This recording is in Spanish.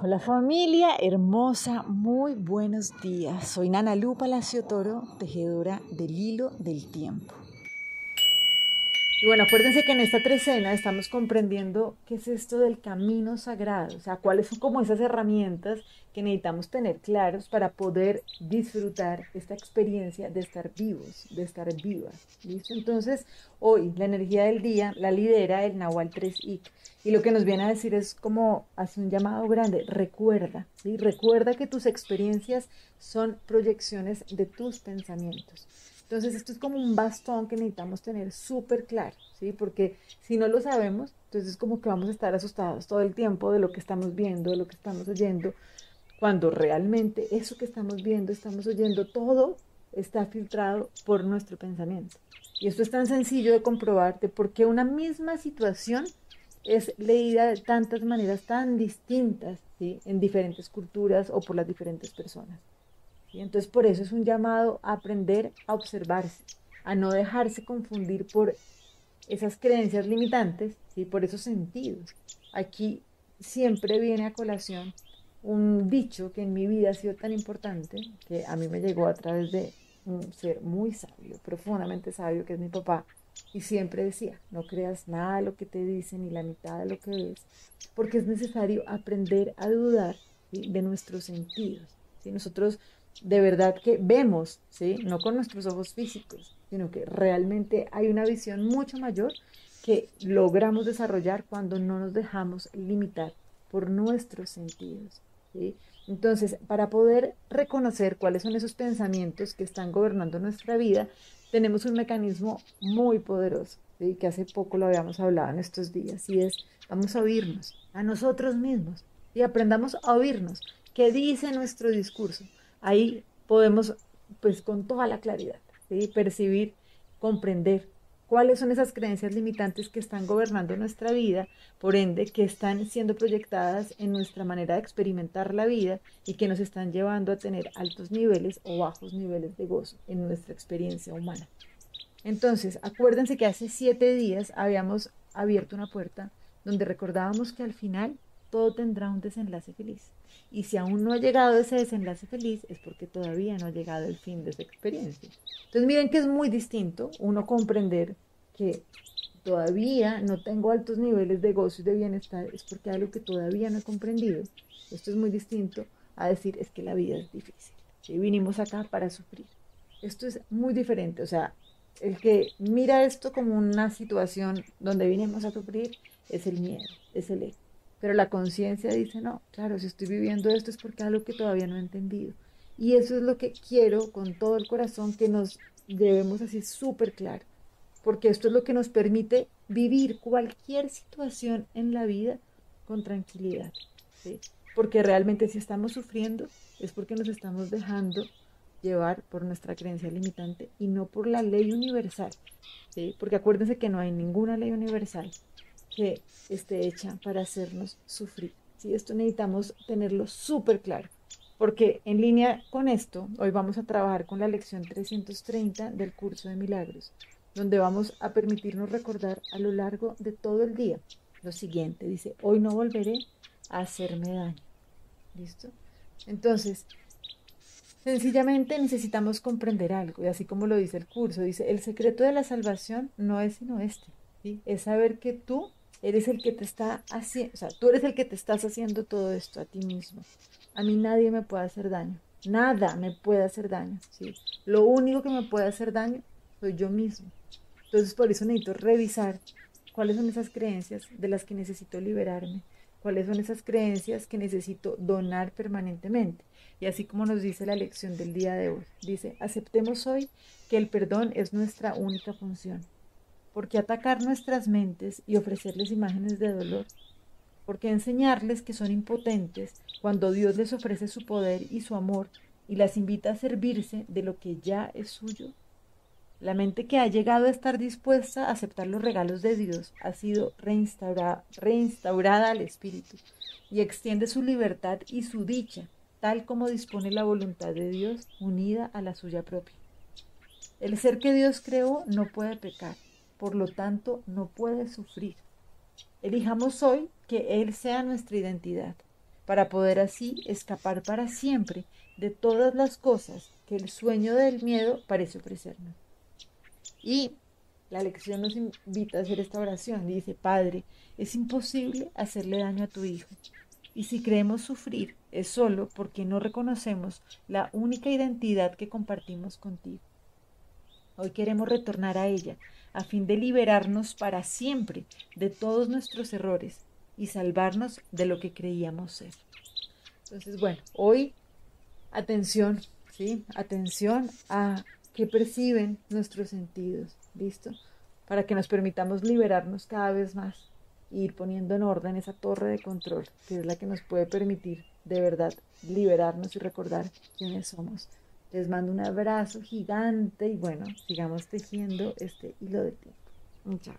Hola familia hermosa, muy buenos días. Soy Nana Lu Palacio Toro, tejedora del hilo del tiempo. Y bueno, acuérdense que en esta trecena estamos comprendiendo qué es esto del camino sagrado, o sea, cuáles son como esas herramientas que necesitamos tener claros para poder disfrutar esta experiencia de estar vivos, de estar vivas. ¿Listo? Entonces, hoy la energía del día la lidera el Nahual 3Ik y lo que nos viene a decir es como hace un llamado grande, recuerda. Recuerda que tus experiencias son proyecciones de tus pensamientos. Entonces, esto es como un bastón que necesitamos tener súper claro, ¿sí? Porque si no lo sabemos, entonces es como que vamos a estar asustados todo el tiempo de lo que estamos viendo, de lo que estamos oyendo, cuando realmente eso que estamos viendo, estamos oyendo, todo está filtrado por nuestro pensamiento. Y esto es tan sencillo de comprobarte porque una misma situación es leída de tantas maneras tan distintas ¿sí? en diferentes culturas o por las diferentes personas. Y entonces por eso es un llamado a aprender a observarse, a no dejarse confundir por esas creencias limitantes y por esos sentidos. Aquí siempre viene a colación un dicho que en mi vida ha sido tan importante, que a mí me llegó a través de un ser muy sabio, profundamente sabio, que es mi papá, y siempre decía, no creas nada de lo que te dicen ni la mitad de lo que ves, porque es necesario aprender a dudar de nuestros sentidos. Si nosotros de verdad que vemos, ¿sí? no con nuestros ojos físicos, sino que realmente hay una visión mucho mayor que logramos desarrollar cuando no nos dejamos limitar por nuestros sentidos. Entonces, para poder reconocer cuáles son esos pensamientos que están gobernando nuestra vida, tenemos un mecanismo muy poderoso, ¿sí? que hace poco lo habíamos hablado en estos días, y es, vamos a oírnos a nosotros mismos y aprendamos a oírnos. ¿Qué dice nuestro discurso? Ahí podemos, pues con toda la claridad, percibir, comprender cuáles son esas creencias limitantes que están gobernando nuestra vida, por ende, que están siendo proyectadas en nuestra manera de experimentar la vida y que nos están llevando a tener altos niveles o bajos niveles de gozo en nuestra experiencia humana. Entonces, acuérdense que hace siete días habíamos abierto una puerta donde recordábamos que al final todo tendrá un desenlace feliz. Y si aún no ha llegado ese desenlace feliz, es porque todavía no ha llegado el fin de esa experiencia. Entonces miren que es muy distinto uno comprender que todavía no tengo altos niveles de gozo y de bienestar, es porque algo que todavía no he comprendido. Esto es muy distinto a decir es que la vida es difícil. Y vinimos acá para sufrir. Esto es muy diferente. O sea, el que mira esto como una situación donde vinimos a sufrir es el miedo, es el ego. Pero la conciencia dice, no, claro, si estoy viviendo esto es porque algo que todavía no he entendido. Y eso es lo que quiero con todo el corazón que nos debemos así súper claro. Porque esto es lo que nos permite vivir cualquier situación en la vida con tranquilidad. Porque realmente si estamos sufriendo es porque nos estamos dejando llevar por nuestra creencia limitante y no por la ley universal. ¿sí? Porque acuérdense que no hay ninguna ley universal que esté hecha para hacernos sufrir. ¿sí? Esto necesitamos tenerlo súper claro, porque en línea con esto, hoy vamos a trabajar con la lección 330 del curso de milagros, donde vamos a permitirnos recordar a lo largo de todo el día lo siguiente. Dice, hoy no volveré a hacerme daño. ¿Listo? Entonces, sencillamente necesitamos comprender algo, y así como lo dice el curso, dice, el secreto de la salvación no es sino este, ¿sí? es saber que tú Eres el que te está haciendo, o sea, tú eres el que te estás haciendo todo esto a ti mismo. A mí nadie me puede hacer daño. Nada me puede hacer daño. ¿sí? Lo único que me puede hacer daño soy yo mismo. Entonces por eso necesito revisar cuáles son esas creencias de las que necesito liberarme, cuáles son esas creencias que necesito donar permanentemente. Y así como nos dice la lección del día de hoy, dice, aceptemos hoy que el perdón es nuestra única función. ¿Por qué atacar nuestras mentes y ofrecerles imágenes de dolor? ¿Por qué enseñarles que son impotentes cuando Dios les ofrece su poder y su amor y las invita a servirse de lo que ya es suyo? La mente que ha llegado a estar dispuesta a aceptar los regalos de Dios ha sido reinstaurada, reinstaurada al Espíritu y extiende su libertad y su dicha, tal como dispone la voluntad de Dios unida a la suya propia. El ser que Dios creó no puede pecar, por lo tanto no puede sufrir. Elijamos hoy que Él sea nuestra identidad. para poder así escapar para siempre de todas las cosas que el sueño del miedo parece ofrecernos. Y la lección nos invita a hacer esta oración. Dice, Padre, es imposible hacerle daño a tu Hijo. Y si creemos sufrir, es solo porque no reconocemos la única identidad que compartimos contigo. Hoy queremos retornar a ella, a fin de liberarnos para siempre de todos nuestros errores y salvarnos de lo que creíamos ser. Entonces, bueno, hoy atención, ¿sí? Atención a qué perciben nuestros sentidos, ¿listo? Para que nos permitamos liberarnos cada vez más e ir poniendo en orden esa torre de control, que es la que nos puede permitir de verdad liberarnos y recordar quiénes somos. Les mando un abrazo gigante y bueno, sigamos tejiendo este hilo de tiempo. Chao.